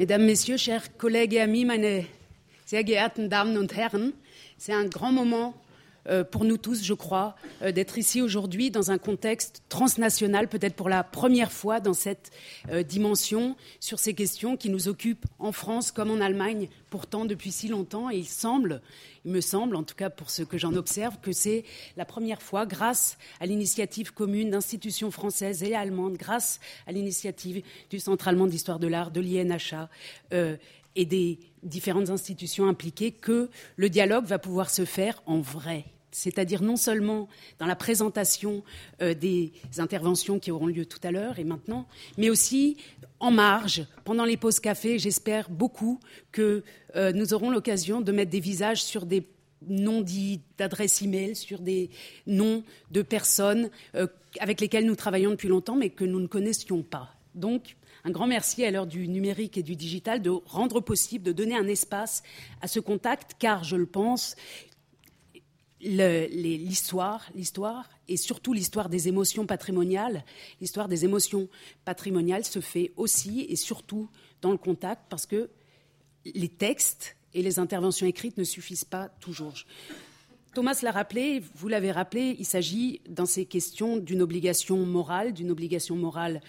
Mesdames, Messieurs, chers collègues et amis, meine sehr geehrten Damen und Herren, c'est un grand moment euh, pour nous tous, je crois, euh, d'être ici aujourd'hui dans un contexte transnational, peut-être pour la première fois dans cette euh, dimension, sur ces questions qui nous occupent en France comme en Allemagne, pourtant depuis si longtemps. Et il semble, il me semble, en tout cas pour ce que j'en observe, que c'est la première fois, grâce à l'initiative commune d'institutions françaises et allemandes, grâce à l'initiative du Centre allemand d'histoire de l'art, de l'INHA, et des différentes institutions impliquées que le dialogue va pouvoir se faire en vrai. C'est-à-dire non seulement dans la présentation euh, des interventions qui auront lieu tout à l'heure et maintenant, mais aussi en marge, pendant les pauses café. J'espère beaucoup que euh, nous aurons l'occasion de mettre des visages sur des noms dits d'adresses e-mail, sur des noms de personnes euh, avec lesquelles nous travaillons depuis longtemps, mais que nous ne connaissions pas. Donc, un grand merci à l'heure du numérique et du digital de rendre possible, de donner un espace à ce contact, car je le pense, l'histoire, l'histoire et surtout l'histoire des émotions patrimoniales, l'histoire des émotions patrimoniales se fait aussi et surtout dans le contact parce que les textes et les interventions écrites ne suffisent pas toujours. Thomas l'a rappelé, vous l'avez rappelé, il s'agit dans ces questions d'une obligation morale, d'une obligation morale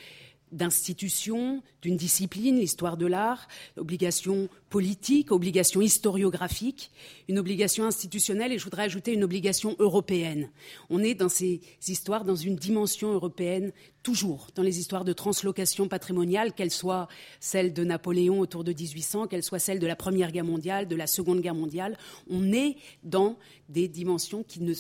d'institutions, d'une discipline, l'histoire de l'art, obligation politique, obligation historiographique, une obligation institutionnelle et je voudrais ajouter une obligation européenne. On est dans ces histoires dans une dimension européenne toujours, dans les histoires de translocation patrimoniale, qu'elles soient celles de Napoléon autour de 1800, qu'elles soient celles de la Première Guerre mondiale, de la Seconde Guerre mondiale, on est dans des dimensions qui ne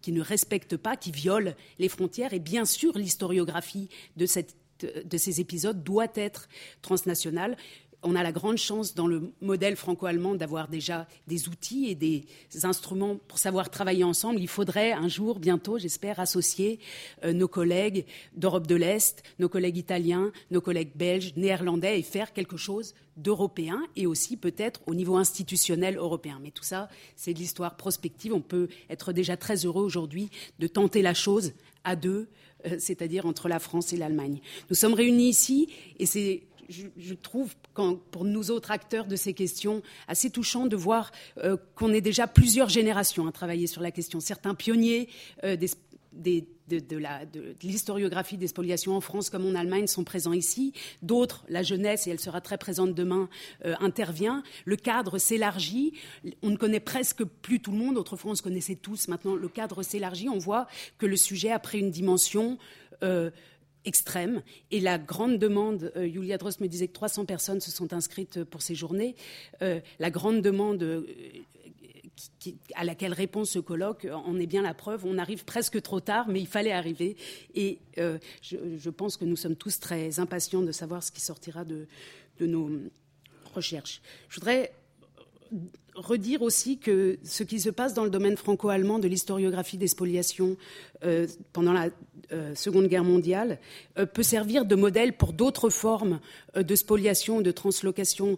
qui ne respectent pas, qui violent les frontières. Et bien sûr, l'historiographie de cette de ces épisodes doit être transnational. On a la grande chance dans le modèle franco-allemand d'avoir déjà des outils et des instruments pour savoir travailler ensemble. Il faudrait un jour, bientôt, j'espère, associer euh, nos collègues d'Europe de l'Est, nos collègues italiens, nos collègues belges, néerlandais et faire quelque chose d'européen et aussi peut-être au niveau institutionnel européen. Mais tout ça, c'est de l'histoire prospective. On peut être déjà très heureux aujourd'hui de tenter la chose à deux euh, c'est-à-dire entre la France et l'Allemagne. Nous sommes réunis ici et c'est je, trouve, pour nous autres acteurs de ces questions, assez touchant de voir euh, qu'on est déjà plusieurs générations à travailler sur la question. Certains pionniers euh, de, l'historiographie des spoliations en France comme en Allemagne sont présents ici. D'autres, la jeunesse, et elle sera très présente demain, euh, intervient. Le cadre s'élargit. On ne connaît presque plus tout le monde. Autrefois, on se connaissait tous. Maintenant, le cadre s'élargit. On voit que le sujet a pris une dimension. Extrême. Et la grande demande, euh, Julia Drost me disait que 300 personnes se sont inscrites pour ces journées, la grande demande à laquelle répond ce colloque en est bien la preuve. On arrive presque trop tard, mais il fallait arriver. Et euh, je, pense que nous sommes tous très impatients de savoir ce qui sortira de, de nos recherches. Je voudrais redire aussi que ce qui se passe dans le domaine franco-allemand de l'historiographie des spoliations euh, pendant la euh, Seconde Guerre mondiale euh, peut servir de modèle pour d'autres formes de spoliation, de translocation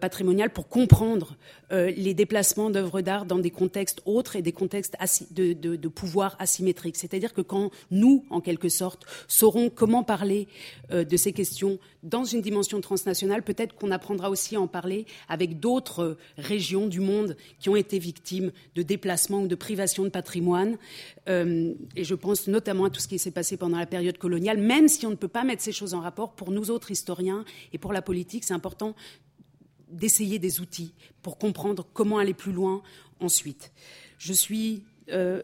patrimoniale, pour comprendre les déplacements d'œuvres d'art dans des contextes autres et des contextes de, de, pouvoir asymétriques. C'est-à-dire que quand nous, en quelque sorte, saurons comment parler de ces questions dans une dimension transnationale, peut-être qu'on apprendra aussi à en parler avec d'autres régions du monde qui ont été victimes de déplacements ou de privations de patrimoine. Euh, et je pense notamment à tout ce qui s'est passé pendant la période coloniale, même si on ne peut pas mettre ces choses en rapport, pour nous autres historiens et pour la politique, c'est important d'essayer des outils pour comprendre comment aller plus loin ensuite. Je suis, euh,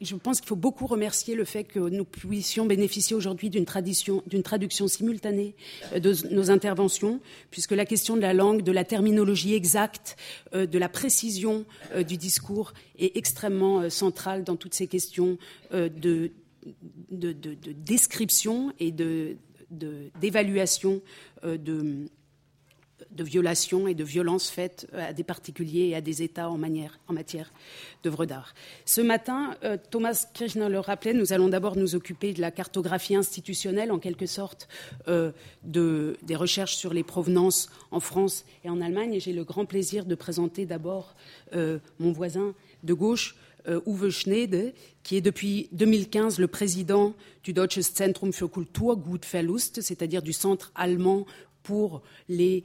je pense qu'il faut beaucoup remercier le fait que nous puissions bénéficier aujourd'hui d'une traduction simultanée euh, de nos interventions, puisque la question de la langue, de la terminologie exacte, euh, de la précision euh, du discours est extrêmement centrale dans toutes ces questions de, description et d'évaluation de de violations et de violences faites euh, à des particuliers et à des États en, matière d'œuvres d'art. Ce matin, euh, Thomas Kirchner le rappelait, nous allons d'abord nous occuper de la cartographie institutionnelle, en quelque sorte, euh, des recherches sur les provenances en France et en Allemagne. Et j'ai le grand plaisir de présenter d'abord mon voisin de gauche, Uwe Schnede, qui est depuis 2015 le président du Deutsches Zentrum für Kulturgutverlust, c'est-à-dire du Centre allemand pour les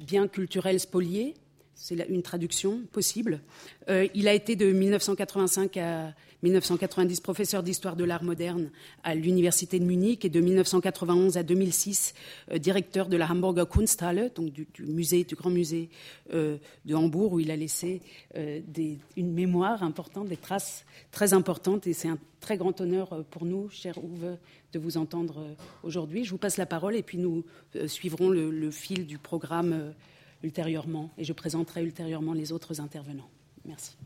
biens culturels spoliés. C'est une traduction possible. il a été de 1985 à 1990 professeur d'histoire de l'art moderne à l'université de Munich et de 1991 à 2006 euh, directeur de la Hamburger Kunsthalle, donc du, musée, du grand musée euh, de Hambourg où il a laissé euh, une mémoire importante, des traces très importantes et c'est un très grand honneur pour nous, cher Uwe, de vous entendre aujourd'hui. Je vous passe la parole et puis nous suivrons le fil du programme ultérieurement et je présenterai ultérieurement les autres intervenants. Merci.